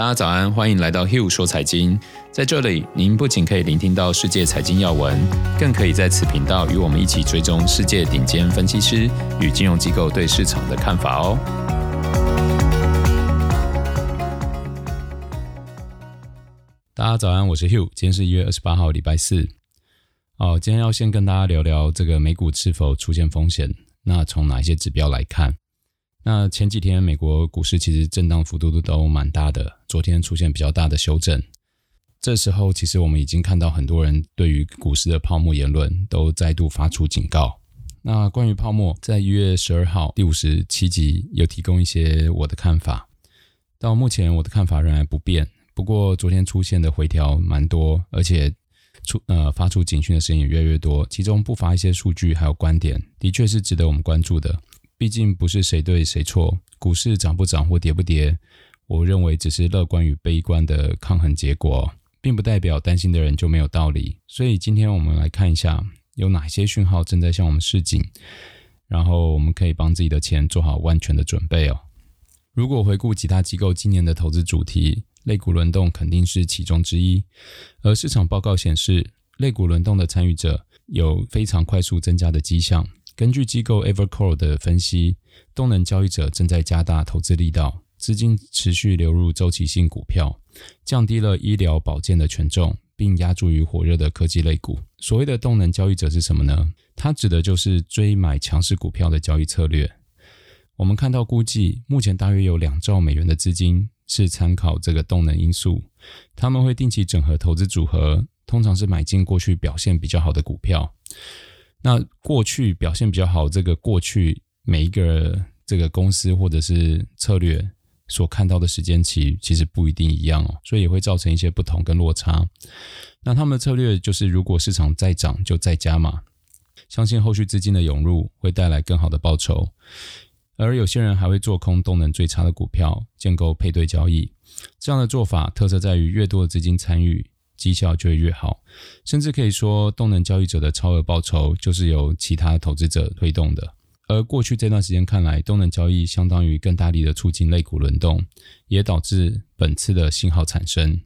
大家早安，欢迎来到 Hugh 说财经。在这里，您不仅可以聆听到世界财经要闻，更可以在此频道与我们一起追踪世界顶尖分析师与金融机构对市场的看法哦。大家早安，我是 Hugh，今天是一月二十八号，礼拜四。哦，今天要先跟大家聊聊这个美股是否出现风险。那从哪一些指标来看？那前几天美国股市其实震荡幅度都蛮大的，昨天出现比较大的修正。这时候其实我们已经看到很多人对于股市的泡沫言论都再度发出警告。那关于泡沫，在一月十二号第五十七集有提供一些我的看法。到目前我的看法仍然不变，不过昨天出现的回调蛮多，而且出呃发出警讯的声音也越来越多，其中不乏一些数据还有观点，的确是值得我们关注的。毕竟不是谁对谁错，股市涨不涨或跌不跌，我认为只是乐观与悲观的抗衡结果，并不代表担心的人就没有道理。所以今天我们来看一下，有哪些讯号正在向我们示警，然后我们可以帮自己的钱做好万全的准备哦。如果回顾几大机构今年的投资主题，类股轮动肯定是其中之一，而市场报告显示，类股轮动的参与者有非常快速增加的迹象。根据机构 Evercore 的分析，动能交易者正在加大投资力道，资金持续流入周期性股票，降低了医疗保健的权重，并押注于火热的科技类股。所谓的动能交易者是什么呢？它指的就是追买强势股票的交易策略。我们看到估计，目前大约有两兆美元的资金是参考这个动能因素，他们会定期整合投资组合，通常是买进过去表现比较好的股票。那过去表现比较好，这个过去每一个这个公司或者是策略所看到的时间期，其实不一定一样哦，所以也会造成一些不同跟落差。那他们的策略就是，如果市场再涨，就再加码，相信后续资金的涌入会带来更好的报酬。而有些人还会做空动能最差的股票，建构配对交易。这样的做法特色在于，越多的资金参与，绩效就会越好，甚至可以说，动能交易者的超额报酬就是由其他投资者推动的。而过去这段时间看来，动能交易相当于更大力的促进类股轮动，也导致本次的信号产生。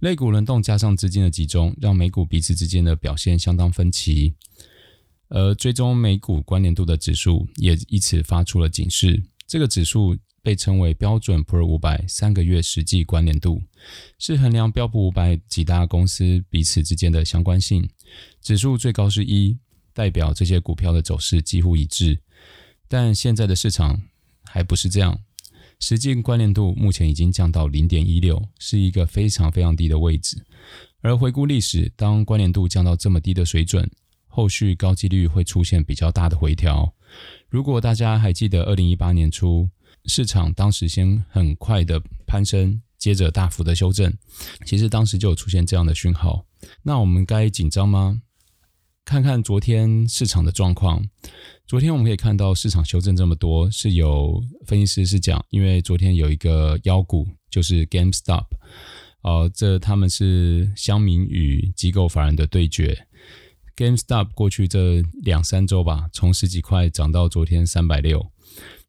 类股轮动加上资金的集中，让美股彼此之间的表现相当分歧。而追踪美股关联度的指数也因此发出了警示，这个指数。被称为标准普尔五百三个月实际关联度，是衡量标普五百几大公司彼此之间的相关性。指数最高是一，代表这些股票的走势几乎一致。但现在的市场还不是这样，实际关联度目前已经降到零点一六，是一个非常非常低的位置。而回顾历史，当关联度降到这么低的水准，后续高几率会出现比较大的回调。如果大家还记得二零一八年初，市场当时先很快的攀升，接着大幅的修正，其实当时就有出现这样的讯号。那我们该紧张吗？看看昨天市场的状况。昨天我们可以看到市场修正这么多，是有分析师是讲，因为昨天有一个妖股，就是 GameStop，呃，这他们是乡民与机构法人的对决。GameStop 过去这两三周吧，从十几块涨到昨天三百六。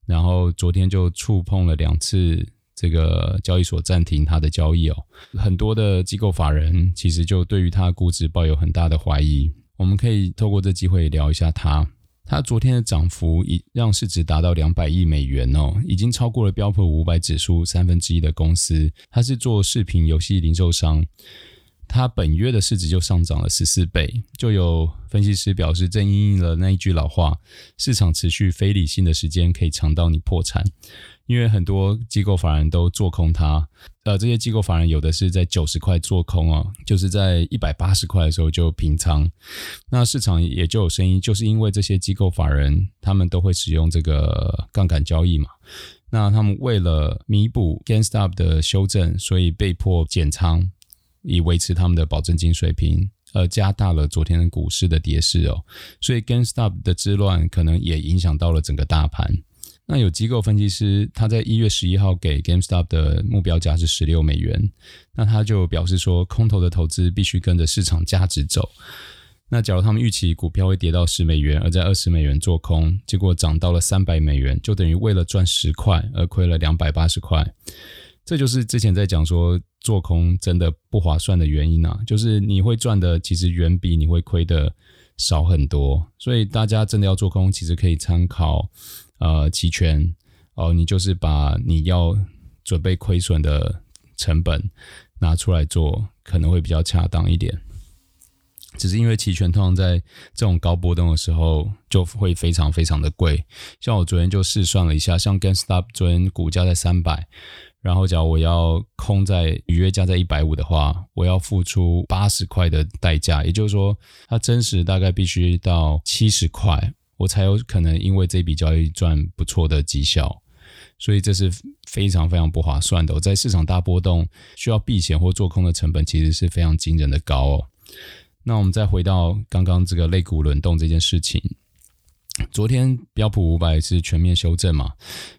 然后昨天就触碰了两次这个交易所暂停它的交易哦，很多的机构法人其实就对于它的估值抱有很大的怀疑。我们可以透过这机会聊一下它。它昨天的涨幅已让市值达到两百亿美元哦，已经超过了标普五百指数三分之一的公司。它是做视频游戏零售商。它本月的市值就上涨了十四倍，就有分析师表示，正应了那一句老话：市场持续非理性的时间可以长到你破产。因为很多机构法人都做空它，呃，这些机构法人有的是在九十块做空哦，就是在一百八十块的时候就平仓。那市场也就有声音，就是因为这些机构法人他们都会使用这个杠杆交易嘛，那他们为了弥补 GameStop 的修正，所以被迫减仓。以维持他们的保证金水平，而加大了昨天股市的跌势哦。所以 GameStop 的之乱可能也影响到了整个大盘。那有机构分析师他在一月十一号给 GameStop 的目标价是十六美元，那他就表示说，空头的投资必须跟着市场价值走。那假如他们预期股票会跌到十美元，而在二十美元做空，结果涨到了三百美元，就等于为了赚十块而亏了两百八十块。这就是之前在讲说做空真的不划算的原因啊，就是你会赚的其实远比你会亏的少很多，所以大家真的要做空，其实可以参考呃期权哦，你就是把你要准备亏损的成本拿出来做，可能会比较恰当一点。只是因为期权通常在这种高波动的时候就会非常非常的贵，像我昨天就试算了一下，像 GameStop 昨天股价在三百，然后假如我要空在预约价在一百五的话，我要付出八十块的代价，也就是说它真实大概必须到七十块，我才有可能因为这笔交易赚不错的绩效，所以这是非常非常不划算的。我在市场大波动需要避险或做空的成本其实是非常惊人的高哦。那我们再回到刚刚这个类股轮动这件事情，昨天标普五百是全面修正嘛，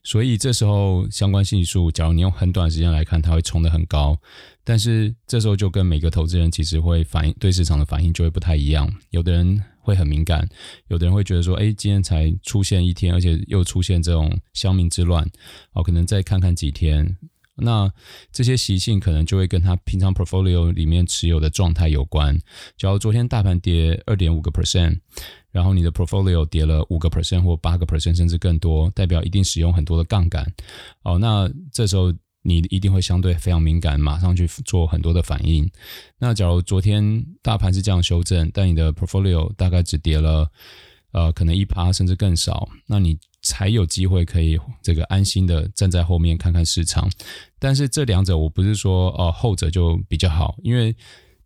所以这时候相关系数，假如你用很短时间来看，它会冲得很高，但是这时候就跟每个投资人其实会反应对市场的反应就会不太一样，有的人会很敏感，有的人会觉得说，哎，今天才出现一天，而且又出现这种乡民之乱，哦，可能再看看几天。那这些习性可能就会跟他平常 portfolio 里面持有的状态有关。假如昨天大盘跌二点五个 percent，然后你的 portfolio 跌了五个 percent 或八个 percent 甚至更多，代表一定使用很多的杠杆。哦，那这时候你一定会相对非常敏感，马上去做很多的反应。那假如昨天大盘是这样修正，但你的 portfolio 大概只跌了呃可能一趴甚至更少，那你。才有机会可以这个安心的站在后面看看市场，但是这两者我不是说哦后者就比较好，因为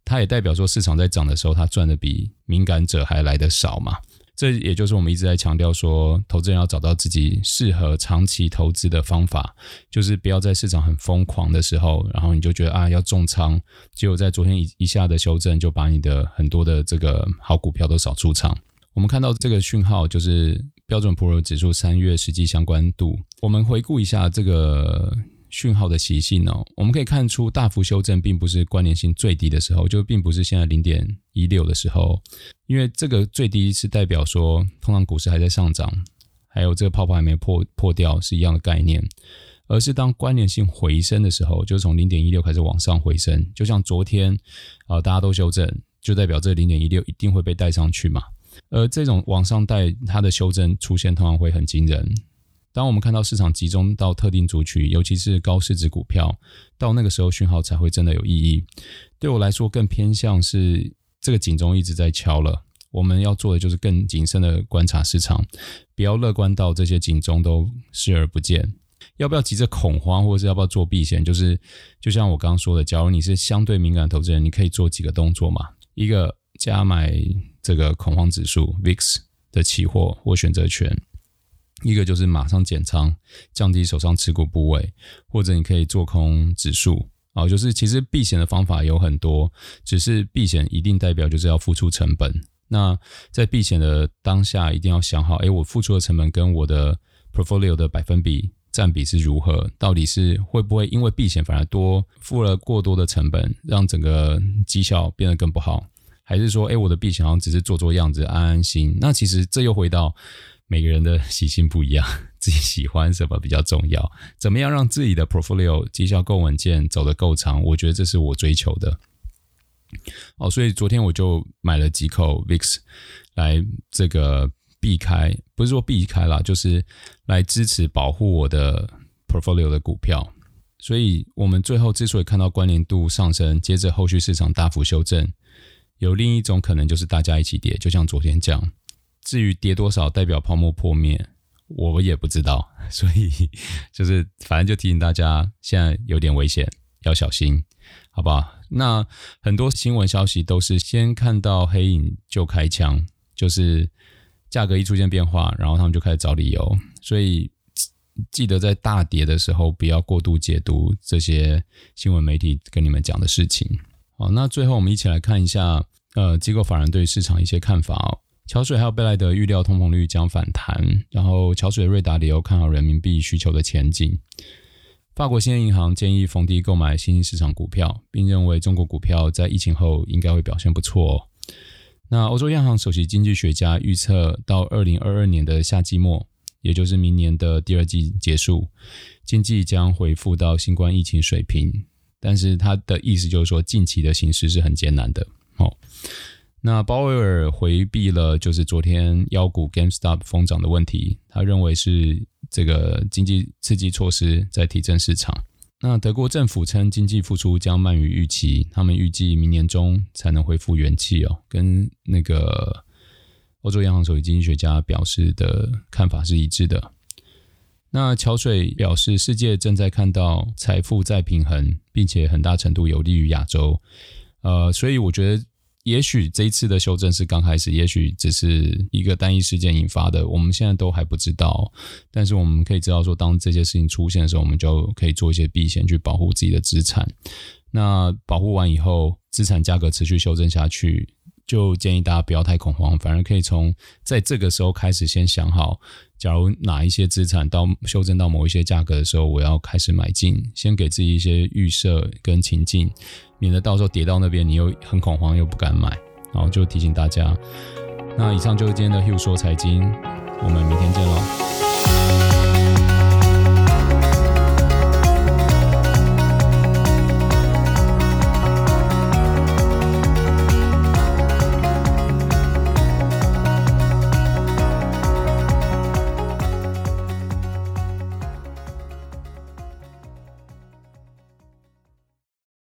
它也代表说市场在涨的时候，它赚的比敏感者还来得少嘛。这也就是我们一直在强调说，投资人要找到自己适合长期投资的方法，就是不要在市场很疯狂的时候，然后你就觉得啊要重仓，结果在昨天一一下的修正，就把你的很多的这个好股票都扫出场。我们看到这个讯号就是。标准普尔指数三月实际相关度，我们回顾一下这个讯号的习性哦。我们可以看出，大幅修正并不是关联性最低的时候，就并不是现在零点一六的时候，因为这个最低是代表说，通常股市还在上涨，还有这个泡泡还没破破掉是一样的概念，而是当关联性回升的时候，就从零点一六开始往上回升，就像昨天啊，大家都修正，就代表这零点一六一定会被带上去嘛。而这种往上带，它的修正出现通常会很惊人。当我们看到市场集中到特定族群，尤其是高市值股票，到那个时候讯号才会真的有意义。对我来说，更偏向是这个警钟一直在敲了。我们要做的就是更谨慎的观察市场，不要乐观到这些警钟都视而不见。要不要急着恐慌，或者是要不要做避险？就是就像我刚刚说的，假如你是相对敏感投资人，你可以做几个动作嘛。一个加买。这个恐慌指数 VIX 的期货或选择权，一个就是马上减仓，降低手上持股部位，或者你可以做空指数啊，就是其实避险的方法有很多，只是避险一定代表就是要付出成本。那在避险的当下，一定要想好，哎，我付出的成本跟我的 portfolio 的百分比占比是如何？到底是会不会因为避险反而多付了过多的成本，让整个绩效变得更不好？还是说，哎，我的避险好像只是做做样子，安安心。那其实这又回到每个人的习性不一样，自己喜欢什么比较重要。怎么样让自己的 portfolio 绩效够稳健，走得够长？我觉得这是我追求的。哦，所以昨天我就买了几口 VIX 来这个避开，不是说避开啦，就是来支持保护我的 portfolio 的股票。所以我们最后之所以看到关联度上升，接着后续市场大幅修正。有另一种可能，就是大家一起跌，就像昨天这样。至于跌多少代表泡沫破灭，我也不知道。所以就是反正就提醒大家，现在有点危险，要小心，好不好？那很多新闻消息都是先看到黑影就开枪，就是价格一出现变化，然后他们就开始找理由。所以记得在大跌的时候，不要过度解读这些新闻媒体跟你们讲的事情。好，那最后我们一起来看一下，呃，机构法人对市场一些看法哦。桥水还有贝莱德预料通膨率将反弹，然后桥水瑞达理由看好人民币需求的前景。法国兴业银行建议逢低购买新兴市场股票，并认为中国股票在疫情后应该会表现不错哦。那欧洲央行首席经济学家预测，到二零二二年的夏季末，也就是明年的第二季结束，经济将恢复到新冠疫情水平。但是他的意思就是说，近期的形势是很艰难的。哦，那鲍威尔回避了就是昨天妖股 GameStop 疯涨的问题，他认为是这个经济刺激措施在提振市场。那德国政府称经济复苏将慢于预期，他们预计明年中才能恢复元气哦，跟那个欧洲央行首席经济学家表示的看法是一致的。那桥水表示，世界正在看到财富再平衡，并且很大程度有利于亚洲。呃，所以我觉得。也许这一次的修正是刚开始，也许只是一个单一事件引发的，我们现在都还不知道。但是我们可以知道说，当这些事情出现的时候，我们就可以做一些避险，去保护自己的资产。那保护完以后，资产价格持续修正下去，就建议大家不要太恐慌，反而可以从在这个时候开始先想好，假如哪一些资产到修正到某一些价格的时候，我要开始买进，先给自己一些预设跟情境。免得到时候跌到那边，你又很恐慌，又不敢买，然后就提醒大家。那以上就是今天的 Hugh 说财经，我们明天见喽。